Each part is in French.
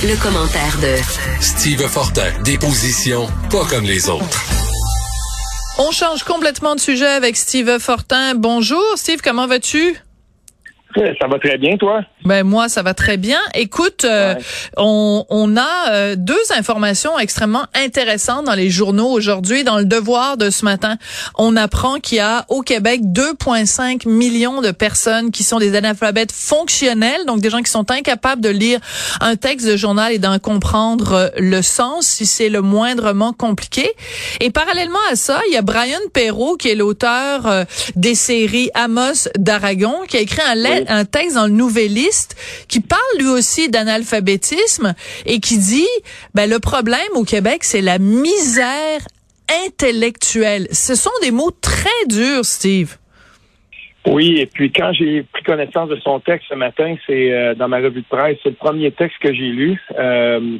Le commentaire de Steve Fortin, des positions pas comme les autres. On change complètement de sujet avec Steve Fortin. Bonjour Steve, comment vas-tu? Ça va très bien, toi? Ben moi, ça va très bien. Écoute, euh, on, on, a euh, deux informations extrêmement intéressantes dans les journaux aujourd'hui. Dans le Devoir de ce matin, on apprend qu'il y a au Québec 2,5 millions de personnes qui sont des analphabètes fonctionnels, donc des gens qui sont incapables de lire un texte de journal et d'en comprendre euh, le sens si c'est le moindrement compliqué. Et parallèlement à ça, il y a Brian Perrault qui est l'auteur des séries Amos d'Aragon, qui a écrit un, un texte dans le Nouvelliste qui parle lui aussi d'analphabétisme et qui dit ben le problème au Québec c'est la misère intellectuelle. Ce sont des mots très durs, Steve. Oui, et puis quand j'ai pris connaissance de son texte ce matin, c'est euh, dans ma revue de presse, c'est le premier texte que j'ai lu. Euh,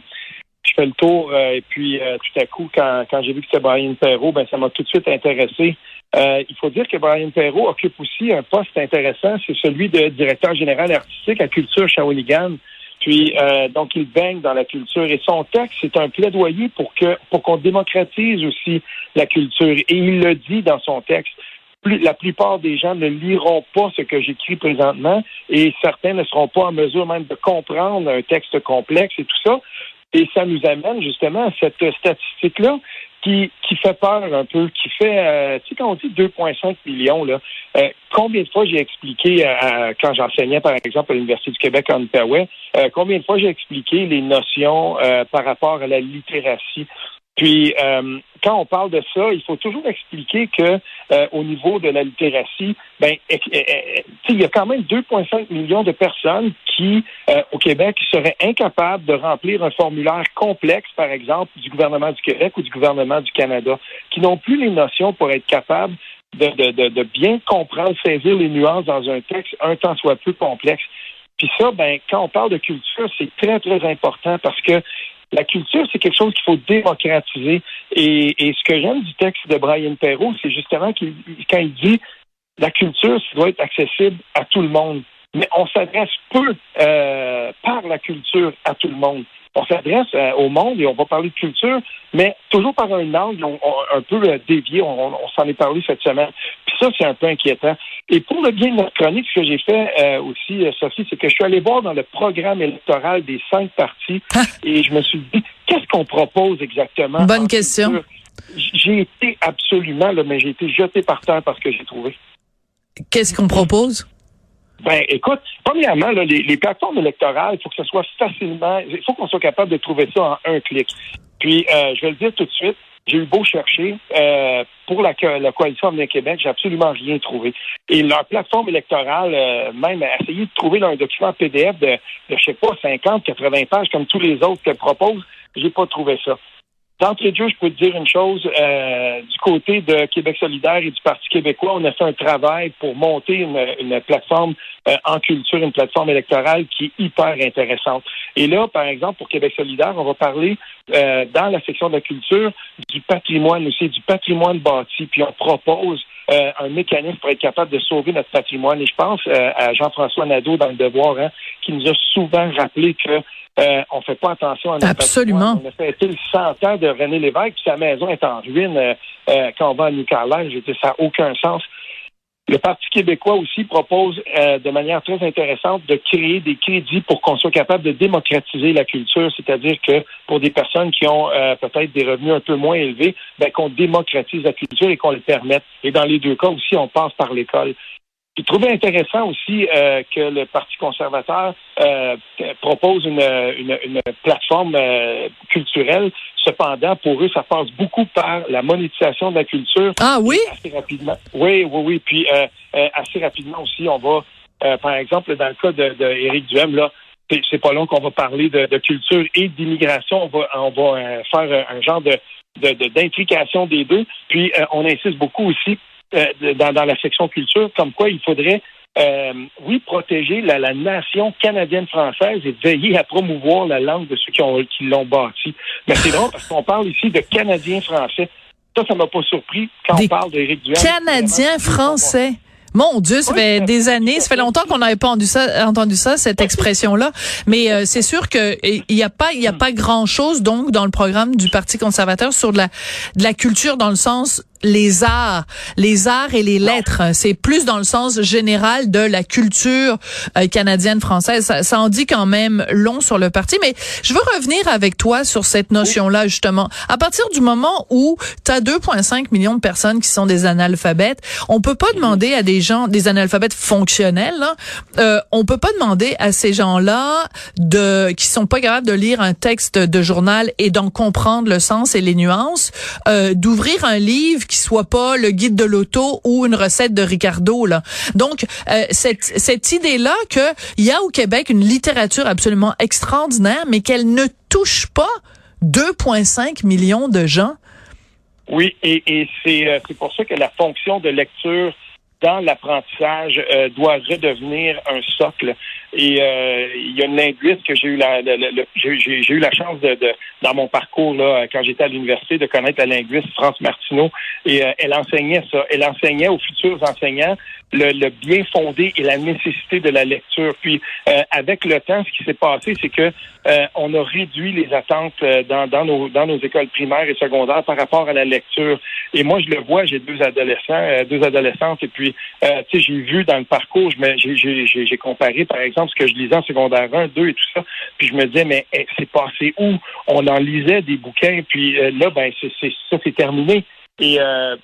je fais le tour euh, et puis tout à coup, quand, quand j'ai vu que c'était Brian Perrault, ben ça m'a tout de suite intéressé. Euh, il faut dire que Brian Perrault occupe aussi un poste intéressant, c'est celui de directeur général artistique à Culture Shawinigan. Puis euh, donc il baigne dans la culture et son texte c'est un plaidoyer pour que pour qu'on démocratise aussi la culture et il le dit dans son texte. la plupart des gens ne liront pas ce que j'écris présentement et certains ne seront pas en mesure même de comprendre un texte complexe et tout ça. Et ça nous amène justement à cette statistique-là qui, fait peur un peu, qui fait, euh, tu sais, quand on dit 2,5 millions, là, euh, combien de fois j'ai expliqué, euh, quand j'enseignais, par exemple, à l'Université du Québec en Outaouais, combien de fois j'ai expliqué les notions par rapport à la littératie? Puis, euh, quand on parle de ça, il faut toujours expliquer que euh, au niveau de la littératie, ben, il y a quand même 2,5 millions de personnes qui, euh, au Québec, seraient incapables de remplir un formulaire complexe, par exemple, du gouvernement du Québec ou du gouvernement du Canada, qui n'ont plus les notions pour être capables de, de, de, bien comprendre, saisir les nuances dans un texte, un temps soit peu complexe. Puis ça, ben, quand on parle de culture, c'est très, très important parce que la culture, c'est quelque chose qu'il faut démocratiser. Et, ce que j'aime du texte de Brian Perrault, c'est justement qu'il, quand il dit la culture, ça doit être accessible à tout le monde. Mais on s'adresse peu euh, par la culture à tout le monde on s'adresse euh, au monde et on va parler de culture, mais toujours par un angle un peu euh, dévié. On, s'en est parlé cette semaine. Puis ça, c'est un peu inquiétant. Et pour le bien de notre chronique, ce que j'ai fait euh, aussi, Sophie, c'est que je suis allé voir dans le programme électoral des cinq partis ah. et je me suis dit, qu'est-ce qu'on propose exactement? Bonne question. J'ai été absolument, là, mais j'ai été jeté par terre parce que j'ai trouvé. Qu'est-ce qu'on propose? Ben, écoute, premièrement, les, plateformes électorales, il faut que ce soit facilement, il faut qu'on soit capable de trouver ça en un clic. Puis, euh, je vais le dire tout de suite, j'ai eu beau chercher euh, pour la, la coalition Avenir Québec, j'ai absolument rien trouvé. Et leur plateforme électorale, euh, même essayer de trouver un document PDF de, de, je sais pas, 50, 80 pages comme tous les autres qu'elle propose, j'ai pas trouvé ça. D'entrée de jeu, je peux te dire une chose. Euh, du côté de Québec solidaire et du Parti québécois, on a fait un travail pour monter une, plateforme euh, en culture, une plateforme électorale qui est hyper intéressante. Et là, par exemple, pour Québec solidaire, on va parler euh, dans la section de la culture du patrimoine aussi, du patrimoine bâti. Puis on propose un mécanisme pour être capable de sauver notre patrimoine. Et je pense à Jean-François Nadeau dans le Devoir, hein, qui nous a souvent rappelé que euh, on fait pas attention à notre Absolument. On a fait le 100 ans de René Lévesque, puis sa maison est en ruine euh, euh, quand on va à New Carlisle. Je dis, ça n'a aucun sens. Le Parti québécois aussi propose de manière très intéressante de créer des crédits pour qu'on soit capable de démocratiser la culture, c'est-à-dire que pour des personnes qui ont peut-être des revenus un peu moins élevés, ben, qu'on démocratise la culture et qu'on le permette. Et dans les deux cas aussi, on passe par l'école. J'ai trouvé intéressant aussi euh, que le Parti conservateur euh, propose une, une, plateforme euh, culturelle. Cependant, pour eux, ça passe beaucoup par la monétisation de la culture. Ah oui? Assez rapidement. Oui, oui, oui. Puis assez rapidement aussi, on va, par exemple, dans le cas de, de Duhem, là, c'est pas long qu'on va parler de, culture et d'immigration. On va, on va faire un genre de d'intrication des deux. Puis on insiste beaucoup aussi euh, dans, dans, la section culture, comme quoi il faudrait, euh, oui, protéger la, la nation canadienne-française et veiller à promouvoir la langue de ceux qui, ont, qui l'ont bâti. Mais c'est drôle parce qu'on parle ici de Canadiens-français. Ça, ça m'a pas surpris quand on parle d'Éric Duhem. Canadiens-français? Mon Dieu, ça fait des années, ça fait longtemps qu'on n'avait pas entendu ça, entendu ça, cette expression-là. Mais euh, c'est sûr que il y a pas, il y a pas grand-chose donc dans le programme du Parti conservateur sur de la, de la culture dans le sens les arts, les arts et les lettres. C'est plus dans le sens général de la culture euh, canadienne française. Ça, ça, en dit quand même long sur le parti. Mais je veux revenir avec toi sur cette notion-là justement. À partir du moment où tu as 2,5 millions de personnes qui sont des analphabètes, on peut pas demander à des gens, des analphabètes fonctionnels, là, euh, on peut pas demander à ces gens-là de qui sont pas capables de lire un texte de journal et d'en comprendre le sens et les nuances, euh, d'ouvrir un livre qui soit pas le guide de l'auto ou une recette de Ricardo là. Donc euh, cette cette idée là que il y a au Québec une littérature absolument extraordinaire mais qu'elle ne touche pas 2.5 millions de gens. Oui, et, et c'est euh, pour ça que la fonction de lecture dans l'apprentissage euh, doit redevenir un socle. Et euh, il y a une linguiste que j'ai eu la, j'ai eu la chance de, de, dans mon parcours là quand j'étais à l'université de connaître la linguiste France Martineau et euh, elle enseignait ça. Elle enseignait aux futurs enseignants le, le, bien fondé et la nécessité de la lecture. Puis avec le temps, ce qui s'est passé, c'est que on a réduit les attentes dans, dans, nos, dans nos écoles primaires et secondaires par rapport à la lecture. Et moi, je le vois, j'ai deux adolescents, deux adolescentes, et puis euh, tu sais, j'ai vu dans le parcours, j'ai comparé, par exemple, ce que je lisais en secondaire 1, 2 et tout ça, puis je me disais, mais eh, c'est passé où? On en lisait des bouquins, puis euh, là, ben, c'est ça, c'est terminé. Et euh,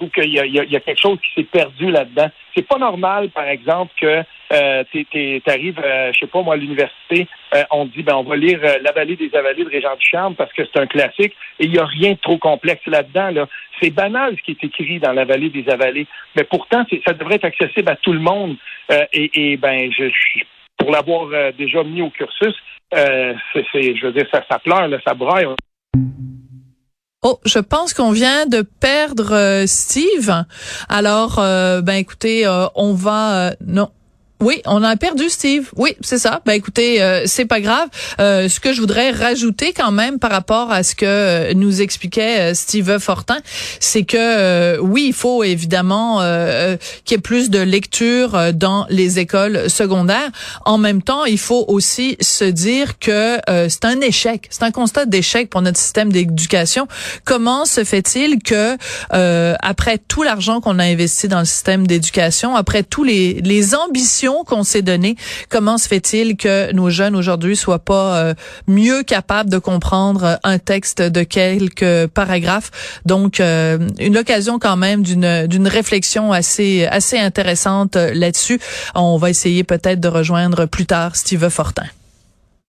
ou qu'il y, y, a quelque chose qui s'est perdu là-dedans. C'est pas normal, par exemple, que euh, tu arrives, euh, je sais pas moi, à l'université, euh, on dit ben on va lire euh, La vallée des avalées de Régent Charme parce que c'est un classique et il n'y a rien de trop complexe là-dedans. Là. C'est banal ce qui est écrit dans La vallée des avalées, mais pourtant ça devrait être accessible à tout le monde. Et, et, ben je, pour l'avoir déjà mis au cursus, c'est, je veux dire, ça, ça pleure, là, ça braille. Oh, je pense qu'on vient de perdre euh, Steve. Alors, euh, ben écoutez, euh, on va non, oui, on a perdu Steve. Oui, c'est ça. Ben écoutez, euh, c'est pas grave. Euh, ce que je voudrais rajouter quand même par rapport à ce que euh, nous expliquait Steve Fortin, c'est que oui, il faut évidemment qu'il y ait plus de lecture dans les écoles secondaires. En même temps, il faut aussi se dire que c'est un échec, c'est un constat d'échec pour notre système d'éducation. Comment se fait-il que après tout l'argent qu'on a investi dans le système d'éducation, après tous les les ambitions qu'on s'est comment se fait-il que nos jeunes aujourd'hui soient pas euh, mieux capables de comprendre un texte de quelques paragraphes? Donc euh, une occasion quand même d'une d'une réflexion assez assez intéressante euh, là-dessus. On va essayer peut-être de rejoindre plus tard Steve Fortin.